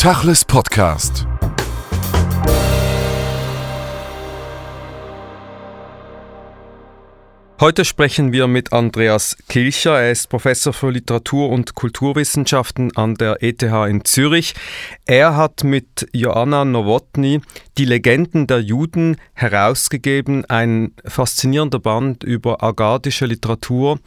Tachles Podcast. Heute sprechen wir mit Andreas Kilcher. Er ist Professor für Literatur- und Kulturwissenschaften an der ETH in Zürich. Er hat mit Joanna Nowotny die Legenden der Juden herausgegeben, ein faszinierender Band über agadische Literatur,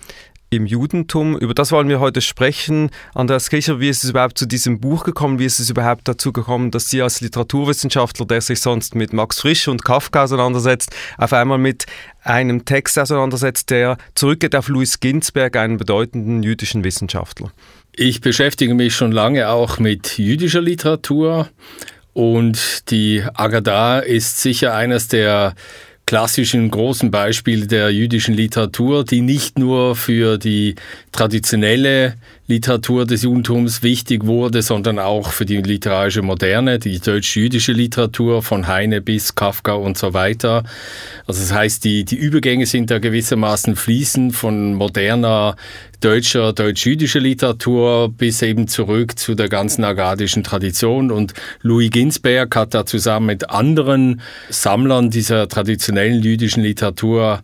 im Judentum. Über das wollen wir heute sprechen. Andreas Kircher, wie ist es überhaupt zu diesem Buch gekommen? Wie ist es überhaupt dazu gekommen, dass Sie als Literaturwissenschaftler, der sich sonst mit Max Frisch und Kafka auseinandersetzt, auf einmal mit einem Text auseinandersetzt, der zurückgeht auf Louis Ginsberg, einen bedeutenden jüdischen Wissenschaftler? Ich beschäftige mich schon lange auch mit jüdischer Literatur und die Agadah ist sicher eines der klassischen großen Beispiele der jüdischen Literatur, die nicht nur für die traditionelle Literatur des Judentums wichtig wurde, sondern auch für die literarische Moderne, die deutsch-jüdische Literatur von Heine bis Kafka und so weiter. Also das heißt, die, die Übergänge sind da gewissermaßen fließend von moderner deutscher, deutsch-jüdischer Literatur bis eben zurück zu der ganzen agadischen Tradition. Und Louis Ginsberg hat da zusammen mit anderen Sammlern dieser traditionellen jüdischen Literatur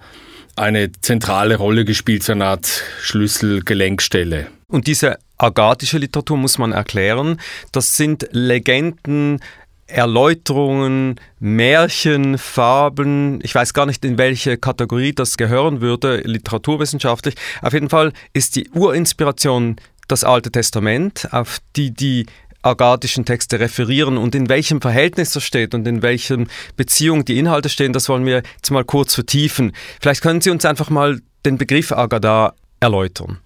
eine zentrale Rolle gespielt, so eine Art Schlüsselgelenkstelle. Und diese agadische Literatur muss man erklären. Das sind Legenden, Erläuterungen, Märchen, Fabeln. Ich weiß gar nicht, in welche Kategorie das gehören würde, literaturwissenschaftlich. Auf jeden Fall ist die Urinspiration das Alte Testament, auf die die agadischen Texte referieren und in welchem Verhältnis das steht und in welchen Beziehung die Inhalte stehen, das wollen wir jetzt mal kurz vertiefen. Vielleicht können Sie uns einfach mal den Begriff Agadah erläutern.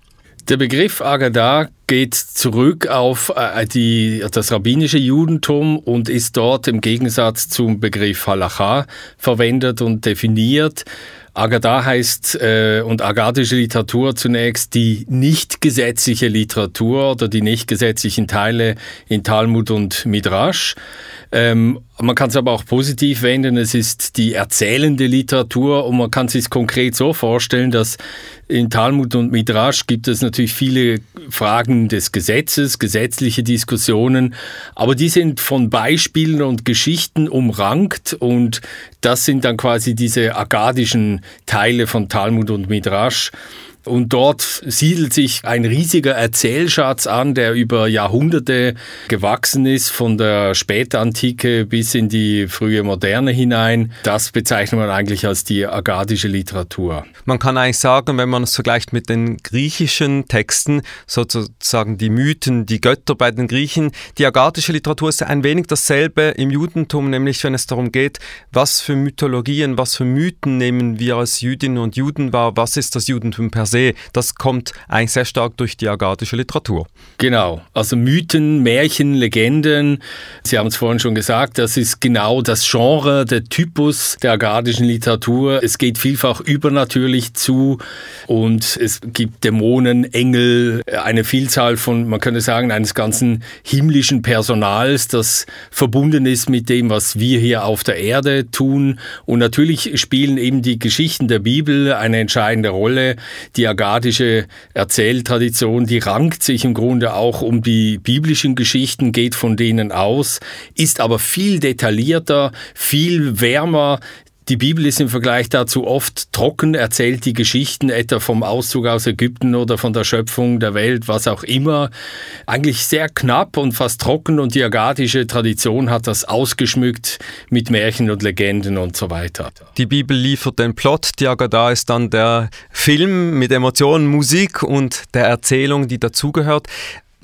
Der Begriff Agadah geht zurück auf äh, die, das rabbinische Judentum und ist dort im Gegensatz zum Begriff Halacha verwendet und definiert. Agadah heißt äh, und agadische Literatur zunächst die nicht gesetzliche Literatur oder die nicht gesetzlichen Teile in Talmud und Midrash. Ähm, man kann es aber auch positiv wenden. Es ist die erzählende Literatur und man kann es sich konkret so vorstellen, dass in Talmud und Midrash gibt es natürlich viele Fragen des Gesetzes, gesetzliche Diskussionen, aber die sind von Beispielen und Geschichten umrankt und das sind dann quasi diese agadischen Teile von Talmud und Midrash. Und dort siedelt sich ein riesiger Erzählschatz an, der über Jahrhunderte gewachsen ist, von der Spätantike bis in die frühe Moderne hinein. Das bezeichnet man eigentlich als die agadische Literatur. Man kann eigentlich sagen, wenn man es vergleicht mit den griechischen Texten, sozusagen die Mythen, die Götter bei den Griechen, die agadische Literatur ist ein wenig dasselbe im Judentum, nämlich wenn es darum geht, was für Mythologien, was für Mythen nehmen wir als Jüdinnen und Juden wahr, was ist das Judentum per se, das kommt eigentlich sehr stark durch die agadische Literatur. Genau, also Mythen, Märchen, Legenden, Sie haben es vorhin schon gesagt, das ist genau das Genre, der Typus der agadischen Literatur. Es geht vielfach übernatürlich zu und es gibt Dämonen, Engel, eine Vielzahl von, man könnte sagen, eines ganzen himmlischen Personals, das verbunden ist mit dem, was wir hier auf der Erde tun. Und natürlich spielen eben die Geschichten der Bibel eine entscheidende Rolle. Die die agadische Erzähltradition, die rankt sich im Grunde auch um die biblischen Geschichten, geht von denen aus, ist aber viel detaillierter, viel wärmer, die Bibel ist im Vergleich dazu oft trocken, erzählt die Geschichten etwa vom Auszug aus Ägypten oder von der Schöpfung der Welt, was auch immer. Eigentlich sehr knapp und fast trocken und die agadische Tradition hat das ausgeschmückt mit Märchen und Legenden und so weiter. Die Bibel liefert den Plot, die Agadah ist dann der Film mit Emotionen, Musik und der Erzählung, die dazugehört.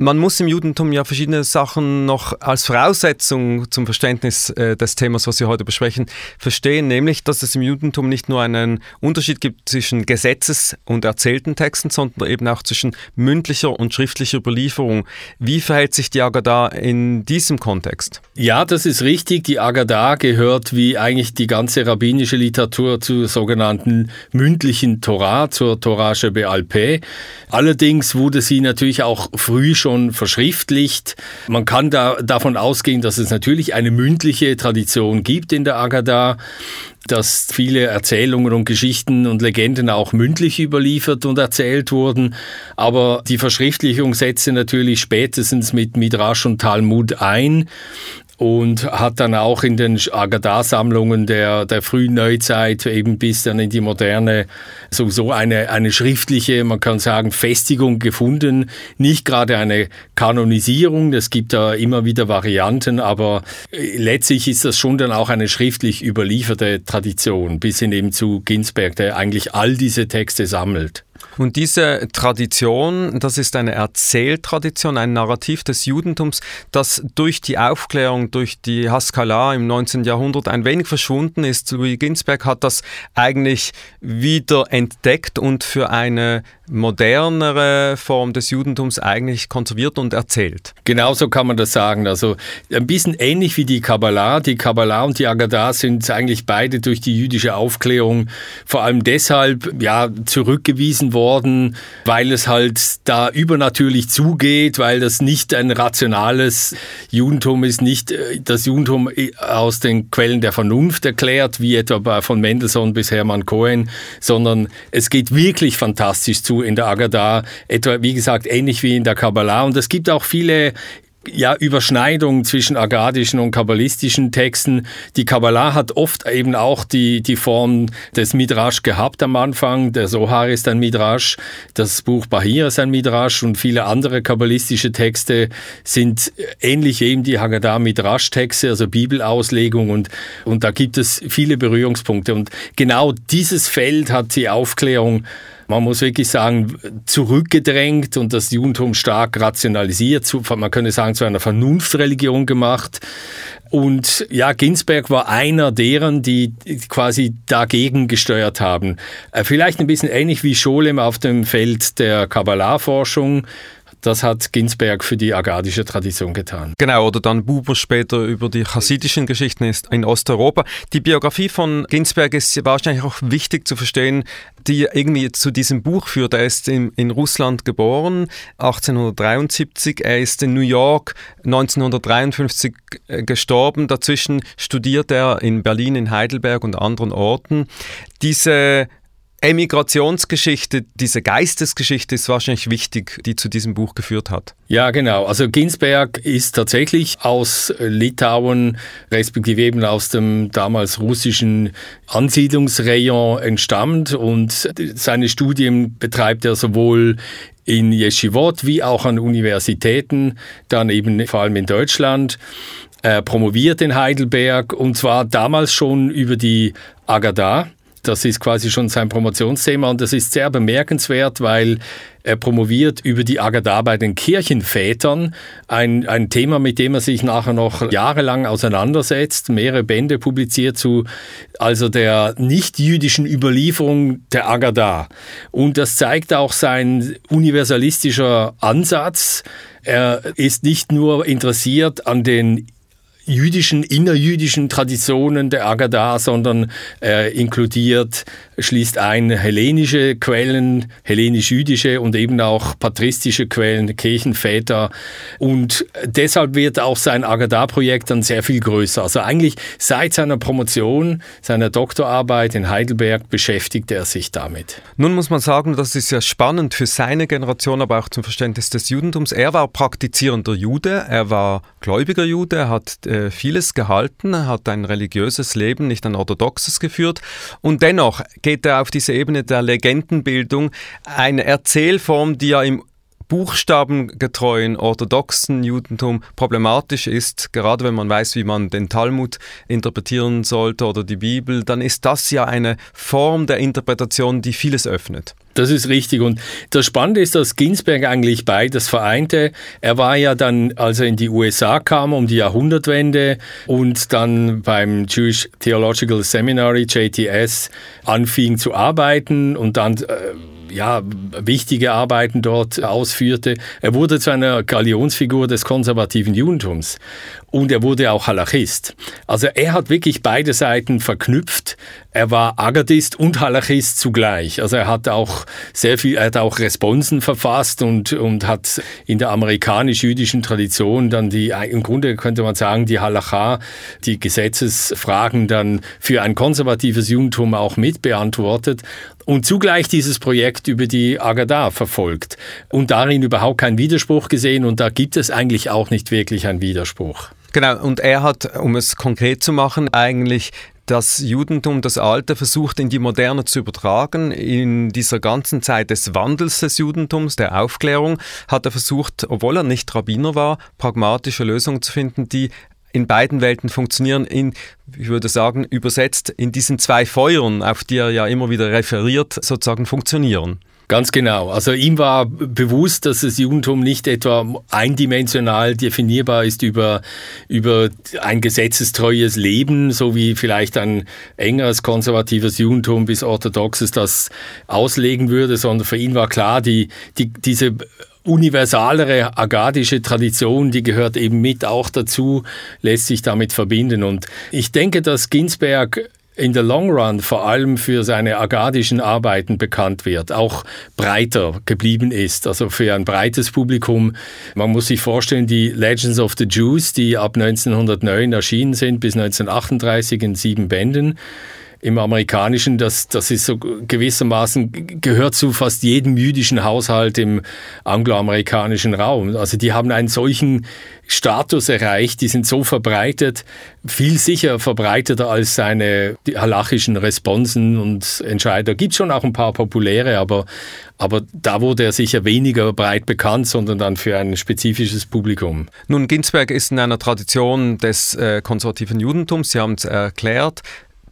Man muss im Judentum ja verschiedene Sachen noch als Voraussetzung zum Verständnis äh, des Themas, was wir heute besprechen, verstehen, nämlich, dass es im Judentum nicht nur einen Unterschied gibt zwischen Gesetzes- und erzählten Texten, sondern eben auch zwischen mündlicher und schriftlicher Überlieferung. Wie verhält sich die Agadah in diesem Kontext? Ja, das ist richtig. Die Agadah gehört wie eigentlich die ganze rabbinische Literatur zur sogenannten mündlichen Torah, zur Torah Be'al Allerdings wurde sie natürlich auch früh schon schon verschriftlicht. Man kann da davon ausgehen, dass es natürlich eine mündliche Tradition gibt in der Agada dass viele Erzählungen und Geschichten und Legenden auch mündlich überliefert und erzählt wurden. Aber die Verschriftlichung setzte natürlich spätestens mit Midrash und Talmud ein und hat dann auch in den Agadah-Sammlungen der, der frühen Neuzeit eben bis dann in die moderne sowieso eine, eine schriftliche, man kann sagen, Festigung gefunden. Nicht gerade eine Kanonisierung, es gibt da immer wieder Varianten, aber äh, letztlich ist das schon dann auch eine schriftlich überlieferte Tradition, bis hin eben zu Ginsberg, der eigentlich all diese Texte sammelt. Und diese Tradition, das ist eine Erzähltradition, ein Narrativ des Judentums, das durch die Aufklärung, durch die Haskalah im 19. Jahrhundert ein wenig verschwunden ist. Louis Ginsberg hat das eigentlich wieder entdeckt und für eine modernere Form des Judentums eigentlich konserviert und erzählt. Genauso kann man das sagen. Also ein bisschen ähnlich wie die Kabbalah. Die Kabbalah und die Agadah sind eigentlich beide durch die jüdische Aufklärung vor allem deshalb ja, zurückgewiesen worden, weil es halt da übernatürlich zugeht, weil das nicht ein rationales Judentum ist, nicht äh, das Judentum aus den Quellen der Vernunft erklärt, wie etwa von Mendelssohn bis Hermann Cohen, sondern es geht wirklich fantastisch zu in der Agadah, etwa wie gesagt ähnlich wie in der Kabbalah. Und es gibt auch viele ja, Überschneidung zwischen agadischen und kabbalistischen Texten. Die Kabbalah hat oft eben auch die, die Form des Midrash gehabt am Anfang. Der Sohar ist ein Midrash, das Buch Bahir ist ein Midrash und viele andere kabbalistische Texte sind ähnlich eben die Haggadah Midrash-Texte, also Bibelauslegung und, und da gibt es viele Berührungspunkte. Und genau dieses Feld hat die Aufklärung man muss wirklich sagen, zurückgedrängt und das Judentum stark rationalisiert, zu, man könnte sagen, zu einer Vernunftreligion gemacht. Und ja, Ginsberg war einer deren, die quasi dagegen gesteuert haben. Äh, vielleicht ein bisschen ähnlich wie Scholem auf dem Feld der Kabbalah-Forschung das hat Ginsberg für die agadische Tradition getan. Genau, oder dann Buber später über die chassidischen Geschichten in Osteuropa. Die Biografie von Ginsberg ist wahrscheinlich auch wichtig zu verstehen, die irgendwie zu diesem Buch führt. Er ist in, in Russland geboren, 1873. Er ist in New York 1953 äh, gestorben. Dazwischen studiert er in Berlin, in Heidelberg und anderen Orten. Diese Emigrationsgeschichte, diese Geistesgeschichte ist wahrscheinlich wichtig, die zu diesem Buch geführt hat. Ja, genau. Also Ginsberg ist tatsächlich aus Litauen, respektive eben aus dem damals russischen Ansiedlungsrayon entstammt und seine Studien betreibt er sowohl in Yeshivot wie auch an Universitäten, dann eben vor allem in Deutschland. Er promoviert in Heidelberg und zwar damals schon über die Agadah das ist quasi schon sein Promotionsthema und das ist sehr bemerkenswert, weil er promoviert über die Agadah bei den Kirchenvätern, ein, ein Thema, mit dem er sich nachher noch jahrelang auseinandersetzt, mehrere Bände publiziert zu also der nicht-jüdischen Überlieferung der Agadah. Und das zeigt auch sein universalistischer Ansatz. Er ist nicht nur interessiert an den jüdischen, innerjüdischen Traditionen der Agadah, sondern äh, inkludiert, schließt ein hellenische Quellen, hellenisch-jüdische und eben auch patristische Quellen, Kirchenväter. Und deshalb wird auch sein Agadah-Projekt dann sehr viel größer. Also eigentlich seit seiner Promotion, seiner Doktorarbeit in Heidelberg beschäftigt er sich damit. Nun muss man sagen, das ist ja spannend für seine Generation, aber auch zum Verständnis des Judentums. Er war praktizierender Jude, er war gläubiger Jude, er hat äh, vieles gehalten, hat ein religiöses Leben, nicht ein orthodoxes geführt. Und dennoch geht er auf diese Ebene der Legendenbildung, eine Erzählform, die ja im buchstabengetreuen orthodoxen Judentum problematisch ist, gerade wenn man weiß, wie man den Talmud interpretieren sollte oder die Bibel, dann ist das ja eine Form der Interpretation, die vieles öffnet. Das ist richtig. Und das Spannende ist, dass Ginsberg eigentlich beides vereinte. Er war ja dann, als er in die USA kam, um die Jahrhundertwende und dann beim Jewish Theological Seminary, JTS, anfing zu arbeiten und dann äh, ja, wichtige Arbeiten dort ausführte. Er wurde zu einer Galionsfigur des konservativen Judentums und er wurde auch Halachist. Also er hat wirklich beide Seiten verknüpft. Er war Agadist und Halachist zugleich. Also er hat auch sehr viel, er hat auch Responsen verfasst und, und hat in der amerikanisch-jüdischen Tradition dann die, im Grunde könnte man sagen, die Halacha, die Gesetzesfragen dann für ein konservatives Judentum auch mitbeantwortet und zugleich dieses Projekt über die Agada verfolgt und darin überhaupt keinen Widerspruch gesehen und da gibt es eigentlich auch nicht wirklich einen Widerspruch. Genau, und er hat, um es konkret zu machen, eigentlich das Judentum, das Alte, versucht in die Moderne zu übertragen. In dieser ganzen Zeit des Wandels des Judentums, der Aufklärung, hat er versucht, obwohl er nicht Rabbiner war, pragmatische Lösungen zu finden, die in beiden Welten funktionieren, in, ich würde sagen, übersetzt in diesen zwei Feuern, auf die er ja immer wieder referiert, sozusagen funktionieren. Ganz genau. Also ihm war bewusst, dass das Judentum nicht etwa eindimensional definierbar ist über, über ein gesetzestreues Leben, so wie vielleicht ein engeres konservatives Judentum bis orthodoxes das auslegen würde, sondern für ihn war klar, die, die, diese universalere agadische Tradition, die gehört eben mit auch dazu, lässt sich damit verbinden. Und ich denke, dass Ginsberg in der Long Run vor allem für seine agadischen Arbeiten bekannt wird, auch breiter geblieben ist, also für ein breites Publikum. Man muss sich vorstellen, die Legends of the Jews, die ab 1909 erschienen sind, bis 1938 in sieben Bänden, im amerikanischen, das, das ist so gewissermaßen, gehört zu fast jedem jüdischen Haushalt im angloamerikanischen Raum. Also die haben einen solchen Status erreicht, die sind so verbreitet, viel sicher verbreiteter als seine halachischen Responsen und Entscheider. Gibt schon auch ein paar populäre, aber, aber da wurde er sicher weniger breit bekannt, sondern dann für ein spezifisches Publikum. Nun, Ginsberg ist in einer Tradition des äh, konservativen Judentums, Sie haben es erklärt,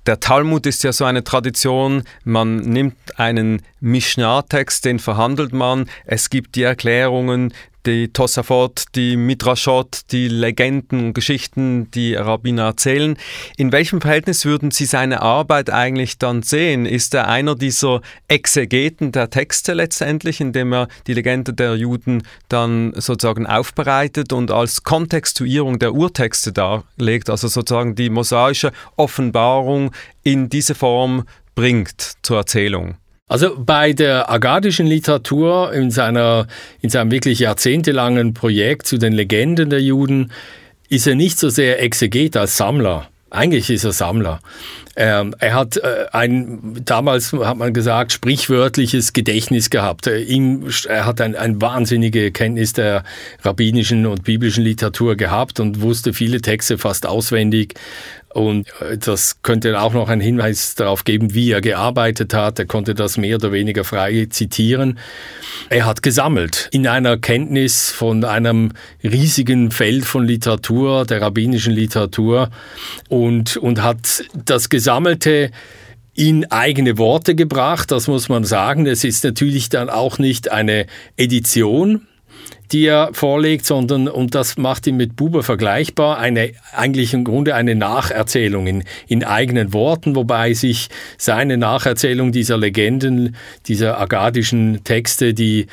der Talmud ist ja so eine Tradition, man nimmt einen Mishnah-Text, den verhandelt man, es gibt die Erklärungen, die Tosafot, die Midrashot, die Legenden und Geschichten, die Rabbiner erzählen. In welchem Verhältnis würden Sie seine Arbeit eigentlich dann sehen? Ist er einer dieser Exegeten der Texte letztendlich, indem er die Legende der Juden dann sozusagen aufbereitet und als Kontextuierung der Urtexte darlegt, also sozusagen die mosaische Offenbarung in diese Form bringt zur Erzählung? Also bei der agadischen Literatur in, seiner, in seinem wirklich jahrzehntelangen Projekt zu den Legenden der Juden ist er nicht so sehr Exeget als Sammler. Eigentlich ist er Sammler. Ähm, er hat äh, ein, damals hat man gesagt, sprichwörtliches Gedächtnis gehabt. Er, ihm, er hat ein, ein wahnsinnige Kenntnis der rabbinischen und biblischen Literatur gehabt und wusste viele Texte fast auswendig und äh, das könnte auch noch einen Hinweis darauf geben, wie er gearbeitet hat. Er konnte das mehr oder weniger frei zitieren. Er hat gesammelt in einer Kenntnis von einem riesigen Feld von Literatur, der rabbinischen Literatur, und, und hat das Gesammelte in eigene Worte gebracht. Das muss man sagen. Es ist natürlich dann auch nicht eine Edition, die er vorlegt, sondern, und das macht ihn mit Buber vergleichbar, eine, eigentlich im Grunde eine Nacherzählung in, in eigenen Worten, wobei sich seine Nacherzählung dieser Legenden, dieser agadischen Texte, die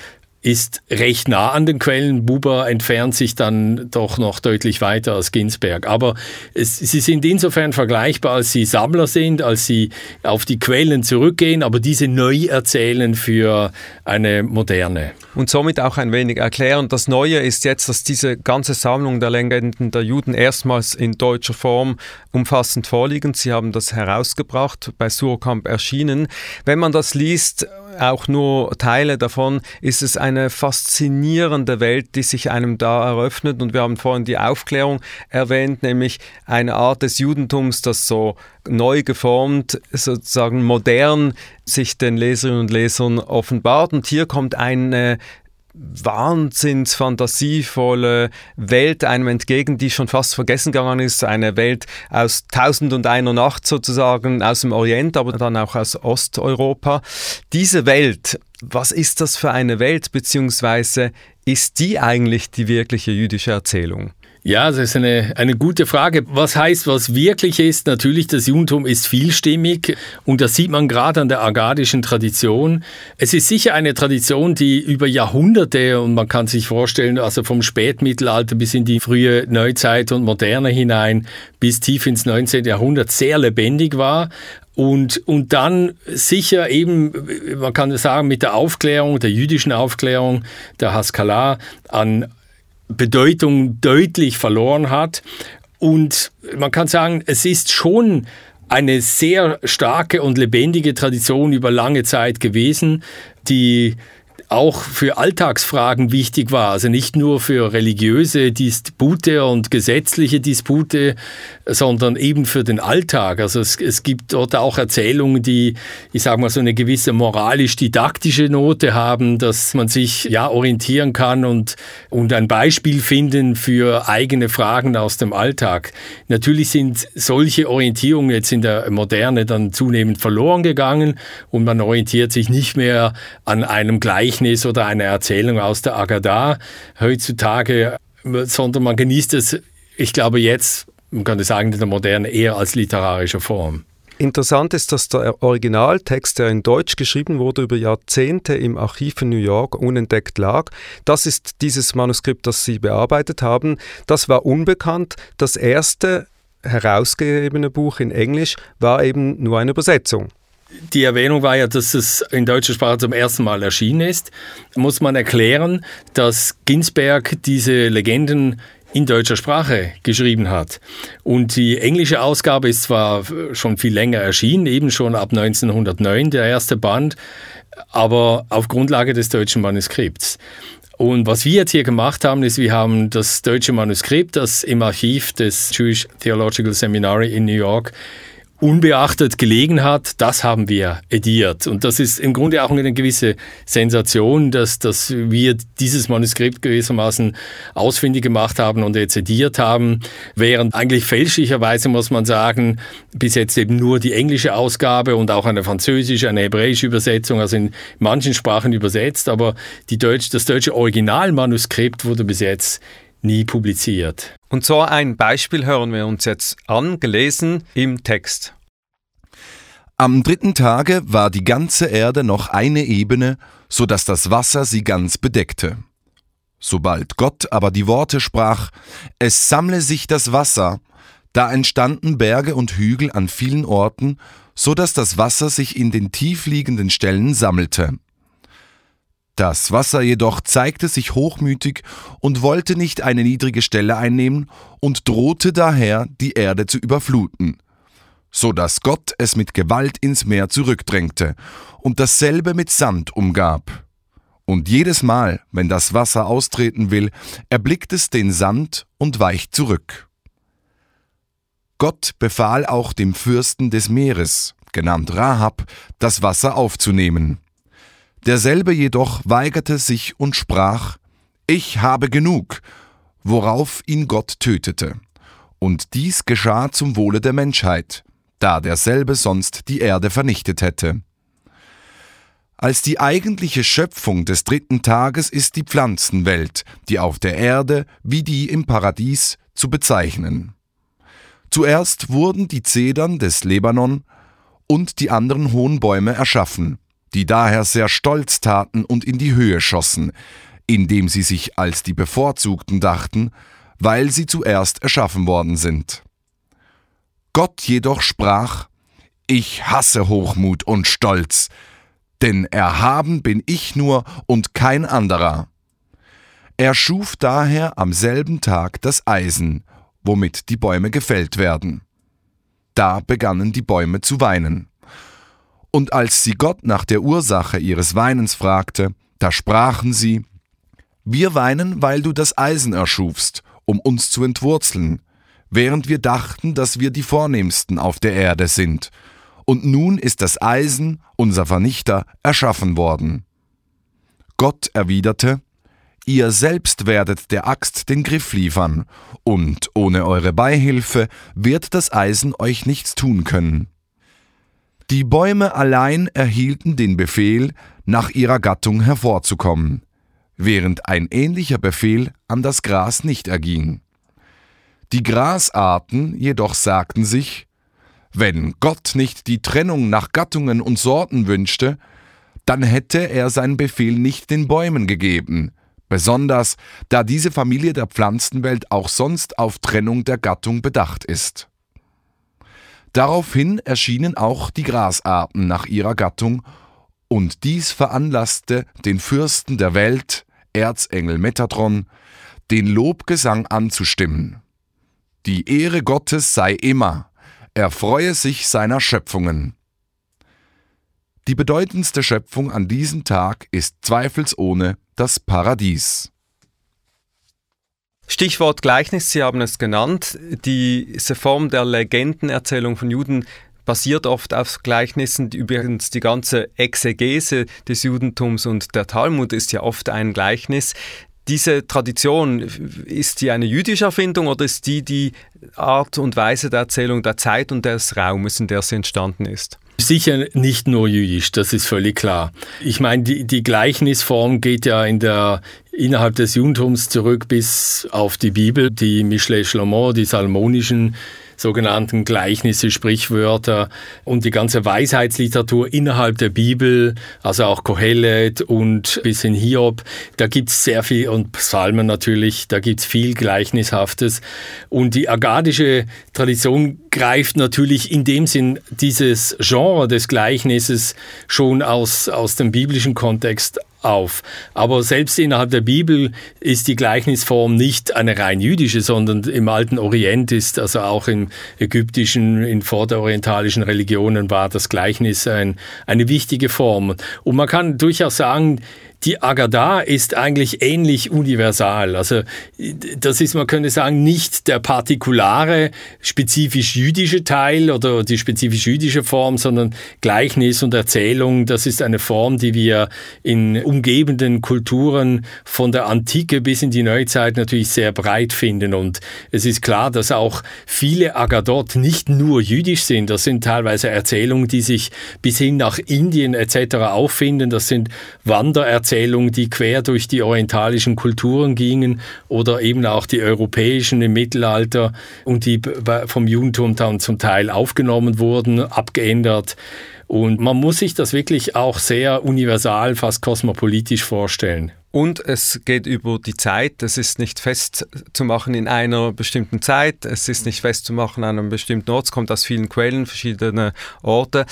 ist recht nah an den Quellen. Buber entfernt sich dann doch noch deutlich weiter als Ginsberg. Aber es, sie sind insofern vergleichbar, als sie Sammler sind, als sie auf die Quellen zurückgehen, aber diese neu erzählen für eine moderne. Und somit auch ein wenig erklären. Das Neue ist jetzt, dass diese ganze Sammlung der Legenden der Juden erstmals in deutscher Form umfassend vorliegen. Sie haben das herausgebracht, bei Surkamp erschienen. Wenn man das liest, auch nur Teile davon, ist es eine faszinierende Welt, die sich einem da eröffnet. Und wir haben vorhin die Aufklärung erwähnt, nämlich eine Art des Judentums, das so neu geformt, sozusagen modern sich den Leserinnen und Lesern offenbart. Und hier kommt eine wahnsinns fantasievolle Welt einem entgegen, die schon fast vergessen gegangen ist. Eine Welt aus Tausend und einer Nacht sozusagen aus dem Orient, aber dann auch aus Osteuropa. Diese Welt, was ist das für eine Welt, beziehungsweise Ist die eigentlich die wirkliche jüdische Erzählung? Ja, das ist eine, eine gute Frage. Was heißt, was wirklich ist? Natürlich, das Judentum ist vielstimmig und das sieht man gerade an der agadischen Tradition. Es ist sicher eine Tradition, die über Jahrhunderte und man kann sich vorstellen, also vom Spätmittelalter bis in die frühe Neuzeit und Moderne hinein bis tief ins 19. Jahrhundert sehr lebendig war. Und, und dann sicher eben, man kann sagen, mit der Aufklärung, der jüdischen Aufklärung, der Haskalah an Bedeutung deutlich verloren hat. Und man kann sagen, es ist schon eine sehr starke und lebendige Tradition über lange Zeit gewesen, die auch für Alltagsfragen wichtig war. Also nicht nur für religiöse Dispute und gesetzliche Dispute, sondern eben für den Alltag. Also es, es gibt dort auch Erzählungen, die, ich sage mal, so eine gewisse moralisch-didaktische Note haben, dass man sich ja orientieren kann und, und ein Beispiel finden für eigene Fragen aus dem Alltag. Natürlich sind solche Orientierungen jetzt in der Moderne dann zunehmend verloren gegangen und man orientiert sich nicht mehr an einem gleichen Gleichnis oder eine Erzählung aus der Agada heutzutage, sondern man genießt es, ich glaube jetzt, man könnte sagen, in der Moderne eher als literarische Form. Interessant ist, dass der Originaltext, der in Deutsch geschrieben wurde, über Jahrzehnte im Archiv in New York unentdeckt lag. Das ist dieses Manuskript, das Sie bearbeitet haben. Das war unbekannt. Das erste herausgegebene Buch in Englisch war eben nur eine Übersetzung die Erwähnung war ja, dass es in deutscher Sprache zum ersten Mal erschienen ist. Muss man erklären, dass Ginsberg diese Legenden in deutscher Sprache geschrieben hat. Und die englische Ausgabe ist zwar schon viel länger erschienen, eben schon ab 1909 der erste Band, aber auf Grundlage des deutschen Manuskripts. Und was wir jetzt hier gemacht haben, ist, wir haben das deutsche Manuskript, das im Archiv des Jewish Theological Seminary in New York unbeachtet gelegen hat, das haben wir ediert. Und das ist im Grunde auch eine gewisse Sensation, dass, dass wir dieses Manuskript gewissermaßen ausfindig gemacht haben und jetzt ediert haben, während eigentlich fälschlicherweise, muss man sagen, bis jetzt eben nur die englische Ausgabe und auch eine französische, eine hebräische Übersetzung, also in manchen Sprachen übersetzt, aber die Deutsch, das deutsche Originalmanuskript wurde bis jetzt nie publiziert. Und so ein Beispiel hören wir uns jetzt an, gelesen im Text. Am dritten Tage war die ganze Erde noch eine Ebene, so dass das Wasser sie ganz bedeckte. Sobald Gott aber die Worte sprach, es sammle sich das Wasser, da entstanden Berge und Hügel an vielen Orten, so dass das Wasser sich in den tiefliegenden Stellen sammelte. Das Wasser jedoch zeigte sich hochmütig und wollte nicht eine niedrige Stelle einnehmen und drohte daher, die Erde zu überfluten, so dass Gott es mit Gewalt ins Meer zurückdrängte und dasselbe mit Sand umgab. Und jedes Mal, wenn das Wasser austreten will, erblickt es den Sand und weicht zurück. Gott befahl auch dem Fürsten des Meeres, genannt Rahab, das Wasser aufzunehmen. Derselbe jedoch weigerte sich und sprach, Ich habe genug, worauf ihn Gott tötete. Und dies geschah zum Wohle der Menschheit, da derselbe sonst die Erde vernichtet hätte. Als die eigentliche Schöpfung des dritten Tages ist die Pflanzenwelt, die auf der Erde wie die im Paradies zu bezeichnen. Zuerst wurden die Zedern des Lebanon und die anderen hohen Bäume erschaffen, die daher sehr stolz taten und in die Höhe schossen, indem sie sich als die Bevorzugten dachten, weil sie zuerst erschaffen worden sind. Gott jedoch sprach, Ich hasse Hochmut und Stolz, denn erhaben bin ich nur und kein anderer. Er schuf daher am selben Tag das Eisen, womit die Bäume gefällt werden. Da begannen die Bäume zu weinen. Und als sie Gott nach der Ursache ihres Weinens fragte, da sprachen sie, Wir weinen, weil du das Eisen erschufst, um uns zu entwurzeln, während wir dachten, dass wir die Vornehmsten auf der Erde sind. Und nun ist das Eisen, unser Vernichter, erschaffen worden. Gott erwiderte, Ihr selbst werdet der Axt den Griff liefern, und ohne eure Beihilfe wird das Eisen euch nichts tun können. Die Bäume allein erhielten den Befehl, nach ihrer Gattung hervorzukommen. während ein ähnlicher Befehl an das Gras nicht erging. Die Grasarten jedoch sagten sich, wenn Gott nicht die Trennung nach Gattungen und Sorten wünschte, dann hätte er seinen Befehl nicht den Bäumen gegeben, besonders da diese Familie der Pflanzenwelt auch sonst auf Trennung der Gattung bedacht ist. Daraufhin erschienen auch die Grasarten nach ihrer Gattung, und dies veranlasste den Fürsten der Welt, Erzengel Metatron, den Lobgesang anzustimmen. Die Ehre Gottes sei immer, er freue sich seiner Schöpfungen. Die bedeutendste Schöpfung an diesem Tag ist zweifelsohne das Paradies. Stichwort Gleichnis, Sie haben es genannt. Diese Form der Legendenerzählung von Juden basiert oft auf Gleichnissen. Übrigens die ganze Exegese des Judentums und der Talmud ist ja oft ein Gleichnis. Diese Tradition, ist die eine jüdische Erfindung oder ist die die Art und Weise der Erzählung der Zeit und des Raumes, in der sie entstanden ist? Sicher nicht nur jüdisch, das ist völlig klar. Ich meine, die, die Gleichnisform geht ja in der, innerhalb des Judentums zurück bis auf die Bibel, die Michelet Shlomo, die salmonischen sogenannten Gleichnisse, Sprichwörter und die ganze Weisheitsliteratur innerhalb der Bibel, also auch Kohelet und bis in Hiob, da gibt es sehr viel, und Psalmen natürlich, da gibt es viel Gleichnishaftes. Und die agadische Tradition greift natürlich in dem Sinn dieses Genre des Gleichnisses schon aus, aus dem biblischen Kontext auf. Aber selbst innerhalb der Bibel ist die Gleichnisform nicht eine rein jüdische, sondern im alten Orient ist, also auch in ägyptischen, in vorderorientalischen Religionen war das Gleichnis ein, eine wichtige Form. Und man kann durchaus sagen, die Agada ist eigentlich ähnlich universal. Also das ist, man könnte sagen, nicht der partikulare, spezifisch jüdische Teil oder die spezifisch jüdische Form, sondern Gleichnis und Erzählung. Das ist eine Form, die wir in umgebenden Kulturen von der Antike bis in die Neuzeit natürlich sehr breit finden. Und es ist klar, dass auch viele Agadot nicht nur jüdisch sind. Das sind teilweise Erzählungen, die sich bis hin nach Indien etc. auffinden. Das sind Wandererzählungen Erzählungen, die quer durch die orientalischen Kulturen gingen oder eben auch die europäischen im Mittelalter und die vom Judentum dann zum Teil aufgenommen wurden, abgeändert. Und man muss sich das wirklich auch sehr universal, fast kosmopolitisch vorstellen. Und es geht über die Zeit. Es ist nicht festzumachen in einer bestimmten Zeit. Es ist nicht festzumachen an einem bestimmten Ort. Es kommt aus vielen Quellen, verschiedene Orte.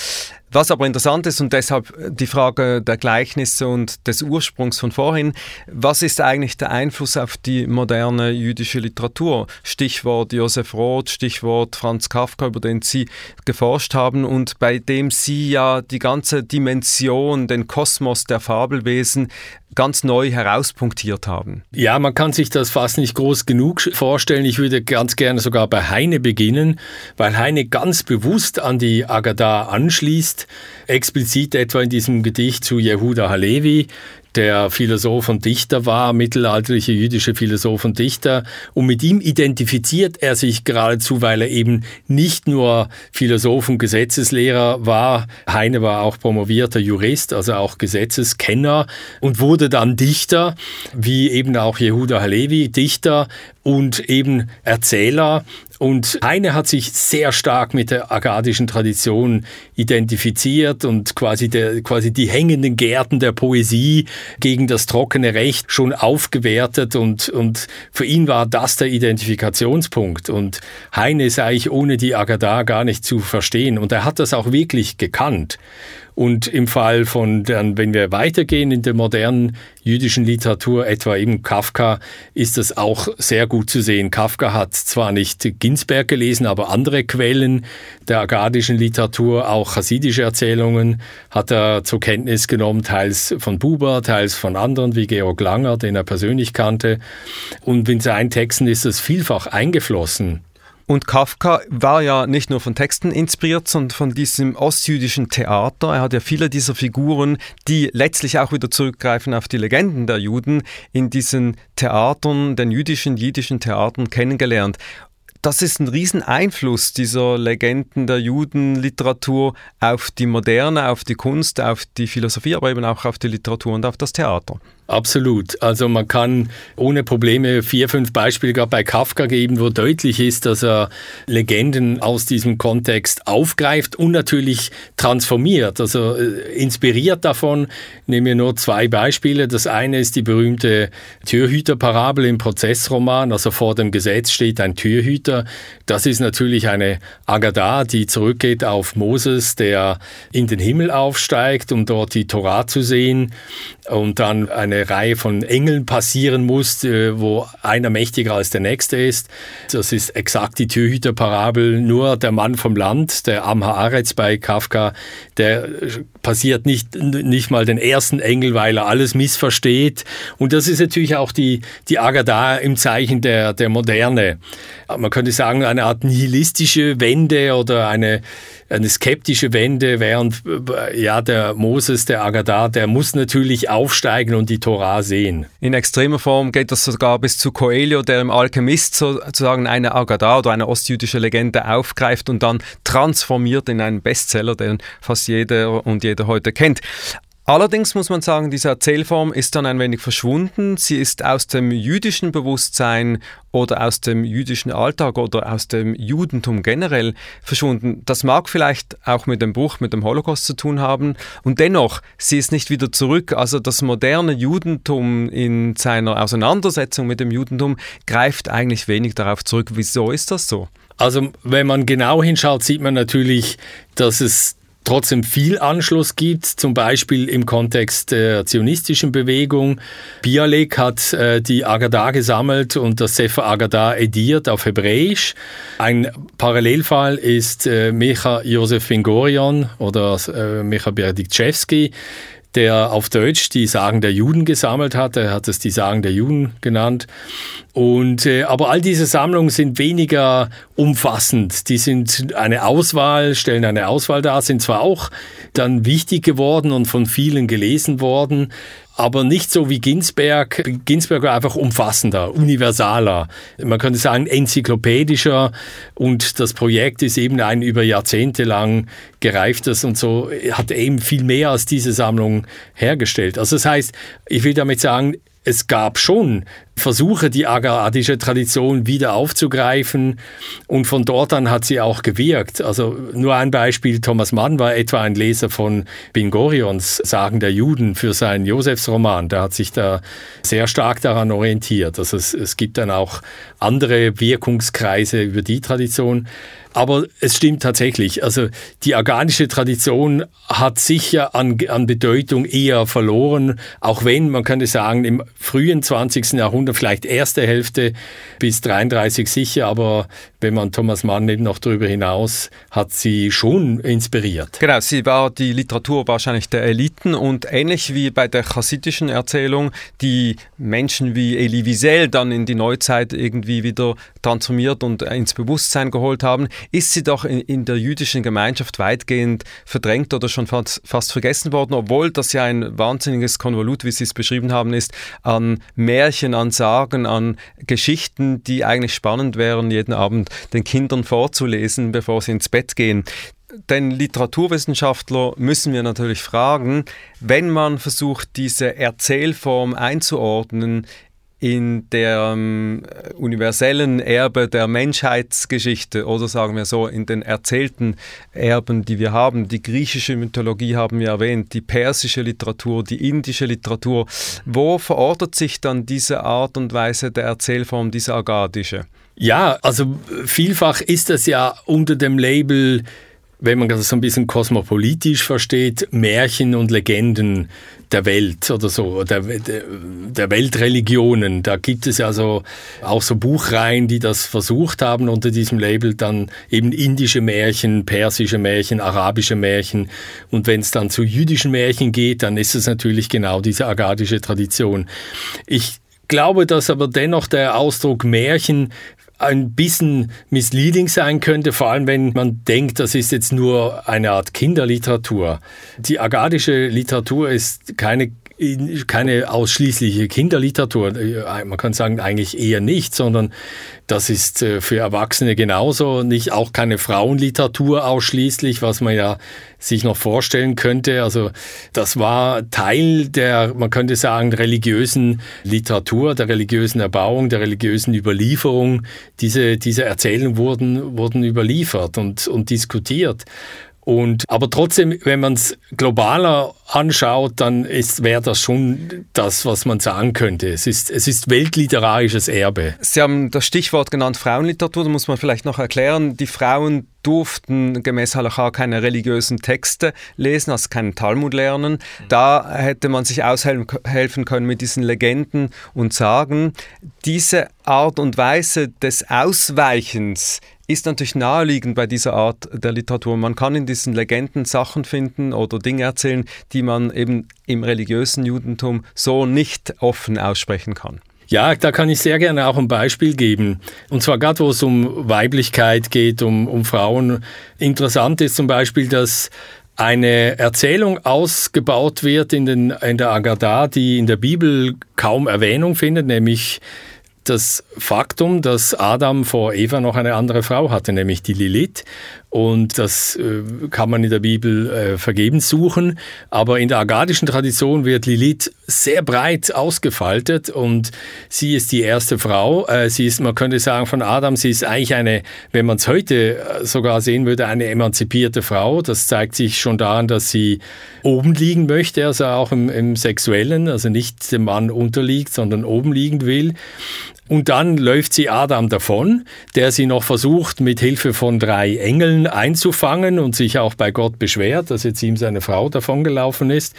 Was aber interessant ist und deshalb die Frage der Gleichnisse und des Ursprungs von vorhin, was ist eigentlich der Einfluss auf die moderne jüdische Literatur? Stichwort Josef Roth, Stichwort Franz Kafka, über den Sie geforscht haben und bei dem Sie ja die ganze Dimension, den Kosmos der Fabelwesen ganz neu herauspunktiert haben. Ja, man kann sich das fast nicht groß genug vorstellen. Ich würde ganz gerne sogar bei Heine beginnen, weil Heine ganz bewusst an die Agada anschließt, explizit etwa in diesem Gedicht zu Yehuda Halevi, der Philosoph und Dichter war, mittelalterliche jüdische Philosoph und Dichter. Und mit ihm identifiziert er sich geradezu, weil er eben nicht nur Philosoph und Gesetzeslehrer war. Heine war auch promovierter Jurist, also auch Gesetzeskenner und wurde dann Dichter, wie eben auch Yehuda Halevi, Dichter und eben Erzähler. Und Heine hat sich sehr stark mit der agadischen Tradition identifiziert und quasi, der, quasi die hängenden Gärten der Poesie gegen das trockene Recht schon aufgewertet und, und für ihn war das der Identifikationspunkt. Und Heine ist eigentlich ohne die Agada gar nicht zu verstehen und er hat das auch wirklich gekannt. Und im Fall von dann, wenn wir weitergehen in der modernen jüdischen Literatur, etwa eben Kafka, ist das auch sehr gut zu sehen. Kafka hat zwar nicht Ginsberg gelesen, aber andere Quellen der agadischen Literatur, auch chassidische Erzählungen, hat er zur Kenntnis genommen, teils von Buber, teils von anderen wie Georg Langer, den er persönlich kannte. Und in seinen Texten ist es vielfach eingeflossen. Und Kafka war ja nicht nur von Texten inspiriert, sondern von diesem ostjüdischen Theater. Er hat ja viele dieser Figuren, die letztlich auch wieder zurückgreifen auf die Legenden der Juden, in diesen Theatern, den jüdischen, jiddischen Theatern kennengelernt. Das ist ein Rieseneinfluss dieser Legenden der Judenliteratur auf die Moderne, auf die Kunst, auf die Philosophie, aber eben auch auf die Literatur und auf das Theater. Absolut. Also man kann ohne Probleme vier, fünf Beispiele gerade bei Kafka geben, wo deutlich ist, dass er Legenden aus diesem Kontext aufgreift und natürlich transformiert, also äh, inspiriert davon. Nehmen wir nur zwei Beispiele. Das eine ist die berühmte Türhüterparabel im Prozessroman, also vor dem Gesetz steht ein Türhüter. Das ist natürlich eine Agadah, die zurückgeht auf Moses, der in den Himmel aufsteigt, um dort die Torah zu sehen und dann eine Reihe von Engeln passieren muss, äh, wo einer mächtiger als der nächste ist. Das ist exakt die Türhüterparabel. Nur der Mann vom Land, der Am Haaretz bei Kafka, der passiert nicht, nicht mal den ersten Engel, weil er alles missversteht. Und das ist natürlich auch die, die Agadah im Zeichen der, der Moderne. Man könnte sagen, eine Art nihilistische Wende oder eine, eine skeptische Wende, während ja, der Moses, der Agadah, der muss natürlich aufsteigen und die Torah sehen. In extremer Form geht das sogar bis zu Coelho, der im Alchemist sozusagen eine Agadah oder eine ostjüdische Legende aufgreift und dann transformiert in einen Bestseller, den fast jeder und jeder heute kennt. Allerdings muss man sagen, diese Erzählform ist dann ein wenig verschwunden. Sie ist aus dem jüdischen Bewusstsein oder aus dem jüdischen Alltag oder aus dem Judentum generell verschwunden. Das mag vielleicht auch mit dem Bruch mit dem Holocaust zu tun haben. Und dennoch, sie ist nicht wieder zurück. Also das moderne Judentum in seiner Auseinandersetzung mit dem Judentum greift eigentlich wenig darauf zurück. Wieso ist das so? Also wenn man genau hinschaut, sieht man natürlich, dass es trotzdem viel Anschluss gibt, zum Beispiel im Kontext der zionistischen Bewegung. Bialek hat äh, die Agadah gesammelt und das Sefer Agadah ediert auf Hebräisch. Ein Parallelfall ist äh, Micha Josef Vingorion oder äh, Micha Berdichewski, der auf Deutsch die Sagen der Juden gesammelt hat. Er hat es die Sagen der Juden genannt. Und, äh, aber all diese Sammlungen sind weniger umfassend. Die sind eine Auswahl, stellen eine Auswahl dar, sind zwar auch dann wichtig geworden und von vielen gelesen worden, aber nicht so wie Ginsberg. Ginsberg war einfach umfassender, universaler, man könnte sagen enzyklopädischer und das Projekt ist eben ein über Jahrzehnte lang gereiftes und so hat eben viel mehr als diese Sammlung hergestellt. Also das heißt, ich will damit sagen, es gab schon Versuche, die agaradische Tradition wieder aufzugreifen und von dort an hat sie auch gewirkt. Also nur ein Beispiel, Thomas Mann war etwa ein Leser von Bingorions Sagen der Juden für seinen Josefsroman. Der hat sich da sehr stark daran orientiert. Also es, es gibt dann auch andere Wirkungskreise über die Tradition. Aber es stimmt tatsächlich. Also die organische Tradition hat sicher an, an Bedeutung eher verloren, auch wenn, man könnte sagen, im frühen 20. Jahrhundert, vielleicht erste Hälfte bis 33 sicher, aber wenn man Thomas Mann eben noch darüber hinaus, hat sie schon inspiriert. Genau, sie war die Literatur wahrscheinlich der Eliten und ähnlich wie bei der chassidischen Erzählung, die Menschen wie Elie Wiesel dann in die Neuzeit irgendwie wieder transformiert und ins Bewusstsein geholt haben, ist sie doch in, in der jüdischen Gemeinschaft weitgehend verdrängt oder schon fast, fast vergessen worden, obwohl das ja ein wahnsinniges Konvolut, wie Sie es beschrieben haben, ist, an Märchen, an Sagen, an Geschichten, die eigentlich spannend wären, jeden Abend den Kindern vorzulesen, bevor sie ins Bett gehen. Den Literaturwissenschaftler müssen wir natürlich fragen, wenn man versucht, diese Erzählform einzuordnen in der ähm, universellen Erbe der Menschheitsgeschichte oder sagen wir so in den erzählten Erben, die wir haben. Die griechische Mythologie haben wir erwähnt, die persische Literatur, die indische Literatur. Wo verortet sich dann diese Art und Weise der Erzählform, diese agadische? Ja, also vielfach ist das ja unter dem Label wenn man das so ein bisschen kosmopolitisch versteht, Märchen und Legenden der Welt oder so, der, der Weltreligionen. Da gibt es ja so auch so Buchreihen, die das versucht haben unter diesem Label, dann eben indische Märchen, persische Märchen, arabische Märchen. Und wenn es dann zu jüdischen Märchen geht, dann ist es natürlich genau diese agadische Tradition. Ich glaube, dass aber dennoch der Ausdruck Märchen ein bisschen misleading sein könnte, vor allem wenn man denkt, das ist jetzt nur eine Art Kinderliteratur. Die agadische Literatur ist keine keine ausschließliche Kinderliteratur. Man kann sagen, eigentlich eher nicht, sondern das ist äh, für Erwachsene genauso. Nicht auch keine Frauenliteratur ausschließlich, was man ja sich noch vorstellen könnte. Also das war Teil der, man könnte sagen, religiösen Literatur, der religiösen Erbauung, der religiösen Überlieferung. Diese, diese Erzählungen wurden, wurden überliefert und, und diskutiert. Und, aber trotzdem, wenn man es globaler anschaut, dann wäre das schon das, was man sagen könnte. Es ist, es ist weltliterarisches Erbe. Sie haben das Stichwort genannt Frauenliteratur, da muss man vielleicht noch erklären. Die Frauen durften gemäß Halacha keine religiösen Texte lesen, also keinen Talmud lernen. Da hätte man sich aushelfen können mit diesen Legenden und Sagen. Diese Art und Weise des Ausweichens ist natürlich naheliegend bei dieser Art der Literatur. Man kann in diesen Legenden Sachen finden oder Dinge erzählen, die man eben im religiösen Judentum so nicht offen aussprechen kann. Ja, da kann ich sehr gerne auch ein Beispiel geben. Und zwar gerade, wo es um Weiblichkeit geht, um, um Frauen. Interessant ist zum Beispiel, dass eine Erzählung ausgebaut wird in, den, in der Agadah, die in der Bibel kaum Erwähnung findet, nämlich das Faktum, dass Adam vor Eva noch eine andere Frau hatte, nämlich die Lilith. Und das äh, kann man in der Bibel äh, vergebens suchen. Aber in der agadischen Tradition wird Lilith sehr breit ausgefaltet und sie ist die erste Frau. Äh, sie ist, man könnte sagen, von Adam, sie ist eigentlich eine, wenn man es heute äh, sogar sehen würde, eine emanzipierte Frau. Das zeigt sich schon daran, dass sie oben liegen möchte, also auch im, im Sexuellen, also nicht dem Mann unterliegt, sondern oben liegen will. Und dann läuft sie Adam davon, der sie noch versucht, mit Hilfe von drei Engeln einzufangen und sich auch bei Gott beschwert, dass jetzt ihm seine Frau davongelaufen ist.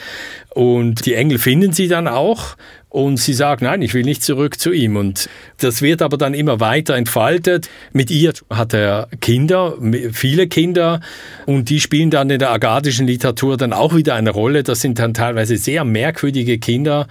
Und die Engel finden sie dann auch und sie sagt, nein, ich will nicht zurück zu ihm. Und das wird aber dann immer weiter entfaltet. Mit ihr hat er Kinder, viele Kinder. Und die spielen dann in der agadischen Literatur dann auch wieder eine Rolle. Das sind dann teilweise sehr merkwürdige Kinder,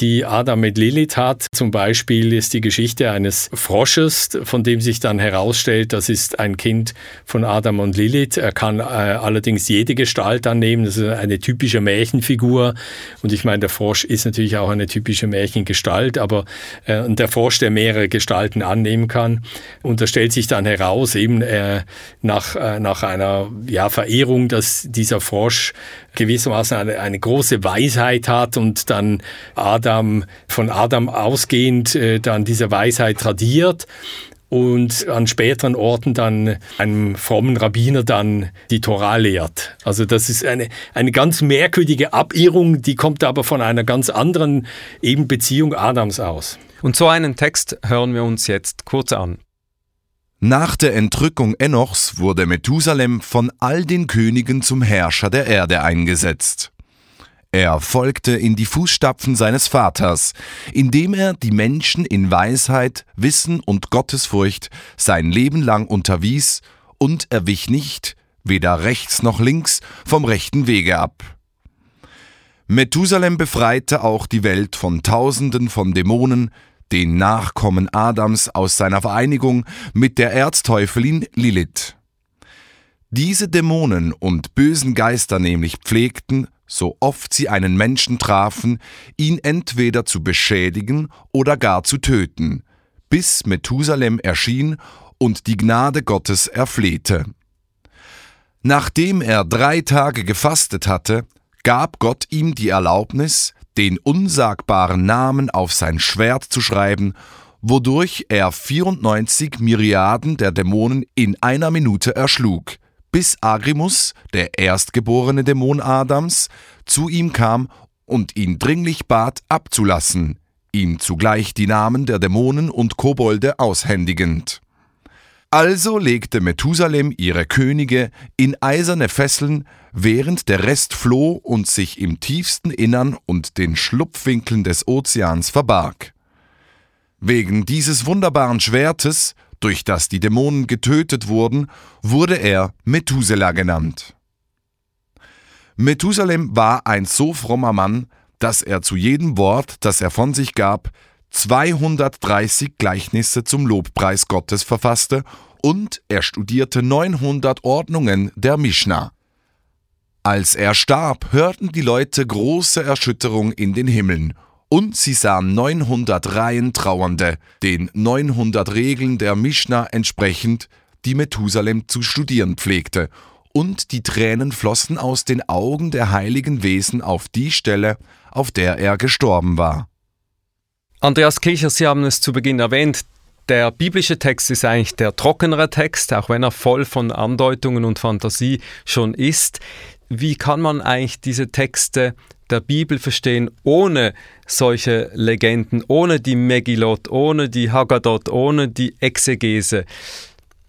die Adam mit Lilith hat. Zum Beispiel ist die Geschichte eines Frosches, von dem sich dann herausstellt, das ist ein Kind von Adam und Lilith. Er kann äh, allerdings jede Gestalt annehmen. Das ist eine typische Märchenfigur. Und ich meine, der Frosch ist natürlich auch eine typische typische Märchengestalt, aber äh, der Frosch, der mehrere Gestalten annehmen kann. Und da stellt sich dann heraus, eben äh, nach, äh, nach einer ja, Verehrung, dass dieser Frosch gewissermaßen eine, eine große Weisheit hat und dann Adam, von Adam ausgehend, äh, dann diese Weisheit tradiert und an späteren Orten dann einem frommen Rabbiner dann die Torah lehrt. Also das ist eine, eine ganz merkwürdige Abirrung, die kommt aber von einer ganz anderen eben Beziehung Adams aus. Und so einen Text hören wir uns jetzt kurz an. Nach der Entrückung Enochs wurde Methusalem von all den Königen zum Herrscher der Erde eingesetzt. Er folgte in die Fußstapfen seines Vaters, indem er die Menschen in Weisheit, Wissen und Gottesfurcht sein Leben lang unterwies, und er wich nicht, weder rechts noch links, vom rechten Wege ab. Methusalem befreite auch die Welt von Tausenden von Dämonen, den Nachkommen Adams aus seiner Vereinigung mit der Erzteufelin Lilith. Diese Dämonen und bösen Geister nämlich pflegten, so oft sie einen Menschen trafen, ihn entweder zu beschädigen oder gar zu töten, bis Methusalem erschien und die Gnade Gottes erflehte. Nachdem er drei Tage gefastet hatte, gab Gott ihm die Erlaubnis, den unsagbaren Namen auf sein Schwert zu schreiben, wodurch er 94 Myriaden der Dämonen in einer Minute erschlug – bis Agrimus, der erstgeborene Dämon Adams, zu ihm kam und ihn dringlich bat, abzulassen, ihm zugleich die Namen der Dämonen und Kobolde aushändigend. Also legte Methusalem ihre Könige in eiserne Fesseln, während der Rest floh und sich im tiefsten Innern und den Schlupfwinkeln des Ozeans verbarg. Wegen dieses wunderbaren Schwertes durch das die Dämonen getötet wurden, wurde er Methuselah genannt. Methusalem war ein so frommer Mann, dass er zu jedem Wort, das er von sich gab, 230 Gleichnisse zum Lobpreis Gottes verfasste und er studierte 900 Ordnungen der Mishnah. Als er starb, hörten die Leute große Erschütterung in den Himmeln, und sie sahen 900 Reihen Trauernde, den 900 Regeln der Mishnah entsprechend, die Methusalem zu studieren pflegte, und die Tränen flossen aus den Augen der heiligen Wesen auf die Stelle, auf der er gestorben war. Andreas Kircher, Sie haben es zu Beginn erwähnt, der biblische Text ist eigentlich der trockenere Text, auch wenn er voll von Andeutungen und Fantasie schon ist. Wie kann man eigentlich diese Texte der Bibel verstehen ohne solche Legenden, ohne die Megillot, ohne die Haggadot, ohne die Exegese?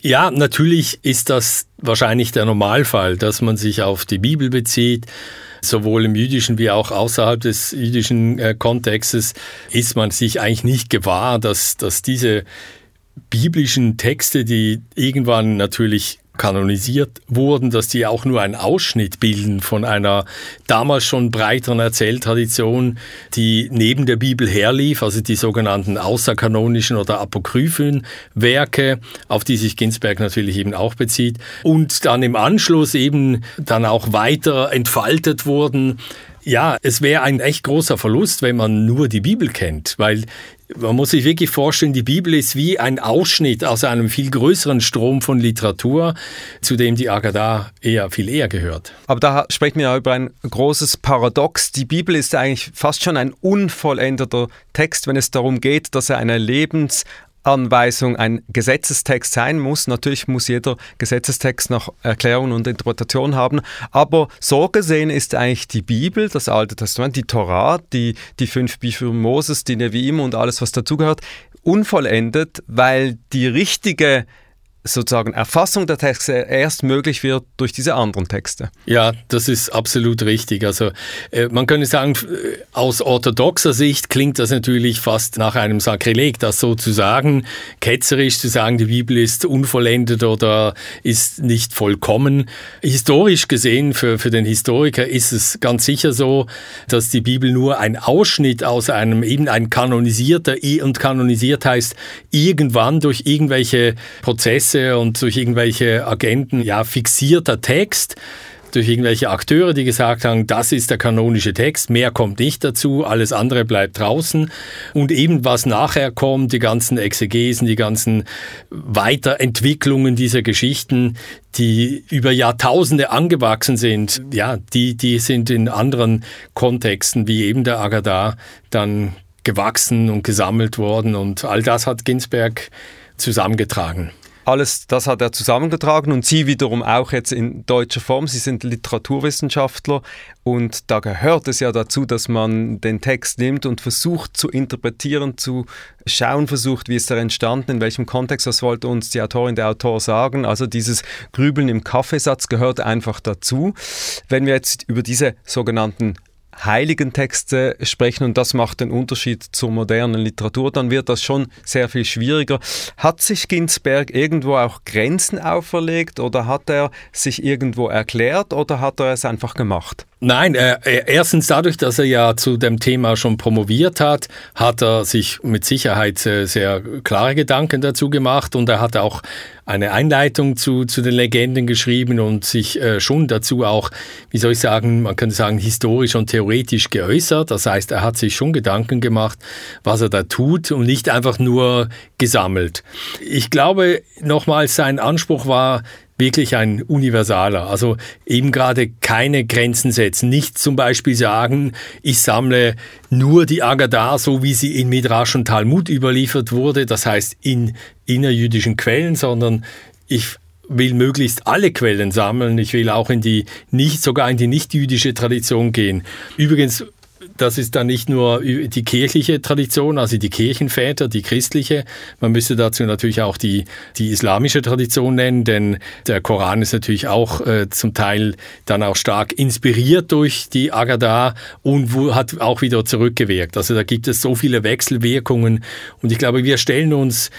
Ja, natürlich ist das wahrscheinlich der Normalfall, dass man sich auf die Bibel bezieht. Sowohl im jüdischen wie auch außerhalb des jüdischen äh, Kontextes ist man sich eigentlich nicht gewahr, dass, dass diese biblischen Texte, die irgendwann natürlich kanonisiert wurden, dass die auch nur einen Ausschnitt bilden von einer damals schon breiteren Erzähltradition, die neben der Bibel herlief, also die sogenannten außerkanonischen oder apokryphen Werke, auf die sich Ginsberg natürlich eben auch bezieht, und dann im Anschluss eben dann auch weiter entfaltet wurden. Ja, es wäre ein echt großer Verlust, wenn man nur die Bibel kennt, weil man muss sich wirklich vorstellen, die Bibel ist wie ein Ausschnitt aus einem viel größeren Strom von Literatur, zu dem die Agada eher viel eher gehört. Aber da sprechen wir ja über ein großes Paradox. Die Bibel ist eigentlich fast schon ein unvollendeter Text, wenn es darum geht, dass er eine Lebens Anweisung ein Gesetzestext sein muss. Natürlich muss jeder Gesetzestext noch Erklärung und Interpretation haben, aber so gesehen ist eigentlich die Bibel, das Alte Testament, die Torah, die, die fünf Bücher Moses, die Neviim und alles, was dazugehört, unvollendet, weil die richtige sozusagen Erfassung der Texte erst möglich wird durch diese anderen Texte. Ja, das ist absolut richtig. Also äh, man könnte sagen, äh, aus orthodoxer Sicht klingt das natürlich fast nach einem Sakrileg, das so zu sagen, ketzerisch zu sagen, die Bibel ist unvollendet oder ist nicht vollkommen. Historisch gesehen, für, für den Historiker ist es ganz sicher so, dass die Bibel nur ein Ausschnitt aus einem, eben ein kanonisierter, und kanonisiert heißt, irgendwann durch irgendwelche Prozesse Presse und durch irgendwelche Agenten ja fixierter Text durch irgendwelche Akteure, die gesagt haben, das ist der kanonische Text, mehr kommt nicht dazu, alles andere bleibt draußen. Und eben was nachher kommt, die ganzen Exegesen, die ganzen Weiterentwicklungen dieser Geschichten, die über Jahrtausende angewachsen sind, ja, die, die sind in anderen Kontexten, wie eben der Agadar, dann gewachsen und gesammelt worden. Und all das hat Ginsberg zusammengetragen. Alles das hat er zusammengetragen und Sie wiederum auch jetzt in deutscher Form. Sie sind Literaturwissenschaftler und da gehört es ja dazu, dass man den Text nimmt und versucht zu interpretieren, zu schauen versucht, wie ist er entstanden, in welchem Kontext, was wollte uns die Autorin, der Autor sagen. Also dieses Grübeln im Kaffeesatz gehört einfach dazu. Wenn wir jetzt über diese sogenannten heiligen Texte sprechen und das macht den Unterschied zur modernen Literatur, dann wird das schon sehr viel schwieriger. Hat sich Ginsberg irgendwo auch Grenzen auferlegt oder hat er sich irgendwo erklärt oder hat er es einfach gemacht? Nein, äh, erstens dadurch, dass er ja zu dem Thema schon promoviert hat, hat er sich mit Sicherheit äh, sehr klare Gedanken dazu gemacht und er hat auch eine Einleitung zu, zu den Legenden geschrieben und sich äh, schon dazu auch, wie soll ich sagen, man könnte sagen, historisch und theoretisch geäußert. Das heißt, er hat sich schon Gedanken gemacht, was er da tut und nicht einfach nur gesammelt. Ich glaube, nochmals, sein Anspruch war, wirklich ein universaler. Also eben gerade keine Grenzen setzen. Nicht zum Beispiel sagen, ich sammle nur die Agadar, so wie sie in Midrash und Talmud überliefert wurde, das heißt in innerjüdischen Quellen, sondern ich will möglichst alle Quellen sammeln. Ich will auch in die nicht, sogar in die nicht-jüdische Tradition gehen. Übrigens das ist dann nicht nur die kirchliche Tradition, also die Kirchenväter, die christliche. Man müsste dazu natürlich auch die, die islamische Tradition nennen, denn der Koran ist natürlich auch äh, zum Teil dann auch stark inspiriert durch die Agada und hat auch wieder zurückgewirkt. Also da gibt es so viele Wechselwirkungen und ich glaube, wir stellen uns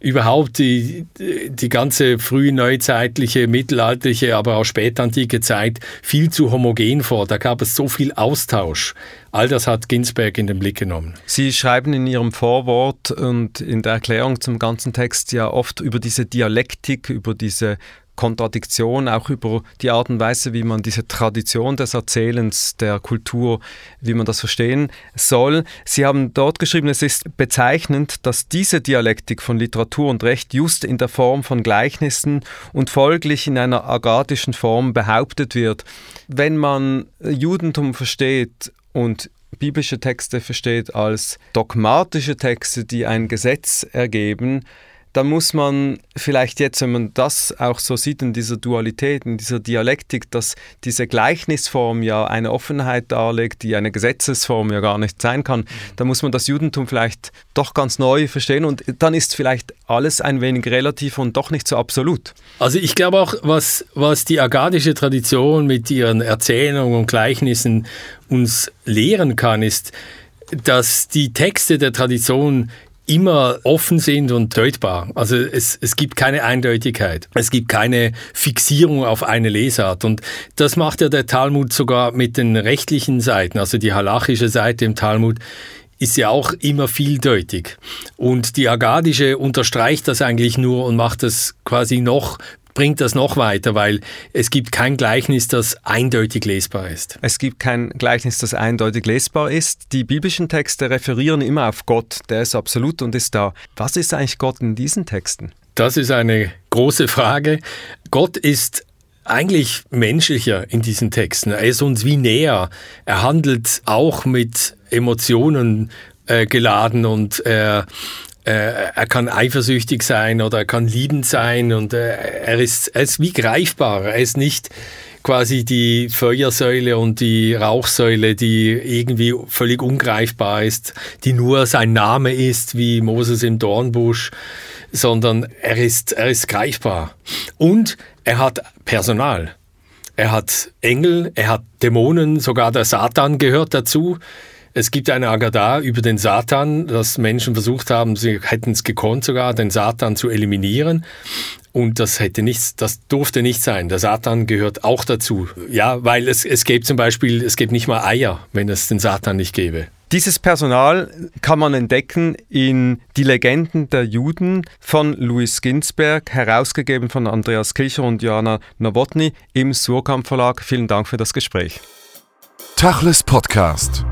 überhaupt die, die ganze früh neuzeitliche, mittelalterliche, aber auch spätantike Zeit viel zu homogen vor. Da gab es so viel Austausch. All das hat Ginsberg in den Blick genommen. Sie schreiben in Ihrem Vorwort und in der Erklärung zum ganzen Text ja oft über diese Dialektik, über diese Kontradiktion, auch über die Art und Weise, wie man diese Tradition des Erzählens, der Kultur, wie man das verstehen soll. Sie haben dort geschrieben, es ist bezeichnend, dass diese Dialektik von Literatur und Recht just in der Form von Gleichnissen und folglich in einer agatischen Form behauptet wird. Wenn man Judentum versteht und biblische Texte versteht als dogmatische Texte, die ein Gesetz ergeben, dann muss man vielleicht jetzt, wenn man das auch so sieht in dieser Dualität, in dieser Dialektik, dass diese Gleichnisform ja eine Offenheit darlegt, die eine Gesetzesform ja gar nicht sein kann, dann muss man das Judentum vielleicht doch ganz neu verstehen und dann ist vielleicht alles ein wenig relativ und doch nicht so absolut. Also ich glaube auch, was, was die agadische Tradition mit ihren Erzählungen und Gleichnissen uns lehren kann, ist, dass die Texte der Tradition immer offen sind und deutbar. Also es, es gibt keine Eindeutigkeit. Es gibt keine Fixierung auf eine Lesart. Und das macht ja der Talmud sogar mit den rechtlichen Seiten, also die halachische Seite im Talmud ist ja auch immer vieldeutig. Und die Agadische unterstreicht das eigentlich nur und macht das quasi noch bringt das noch weiter, weil es gibt kein Gleichnis, das eindeutig lesbar ist. Es gibt kein Gleichnis, das eindeutig lesbar ist. Die biblischen Texte referieren immer auf Gott, der ist absolut und ist da. Was ist eigentlich Gott in diesen Texten? Das ist eine große Frage. Gott ist eigentlich menschlicher in diesen Texten. Er ist uns wie näher. Er handelt auch mit Emotionen äh, geladen und er er kann eifersüchtig sein oder er kann liebend sein und äh, er, ist, er ist wie greifbar. Er ist nicht quasi die Feuersäule und die Rauchsäule, die irgendwie völlig ungreifbar ist, die nur sein Name ist, wie Moses im Dornbusch, sondern er ist, er ist greifbar. Und er hat Personal. Er hat Engel, er hat Dämonen, sogar der Satan gehört dazu. Es gibt eine Agada über den Satan, dass Menschen versucht haben, sie hätten es gekonnt sogar, den Satan zu eliminieren. Und das hätte nichts, das durfte nicht sein. Der Satan gehört auch dazu. Ja, weil es, es gibt zum Beispiel, es gibt nicht mal Eier, wenn es den Satan nicht gäbe. Dieses Personal kann man entdecken in Die Legenden der Juden von Louis Ginsberg, herausgegeben von Andreas Kilcher und Joanna Nowotny im Surkamp Verlag. Vielen Dank für das Gespräch. Tachles Podcast.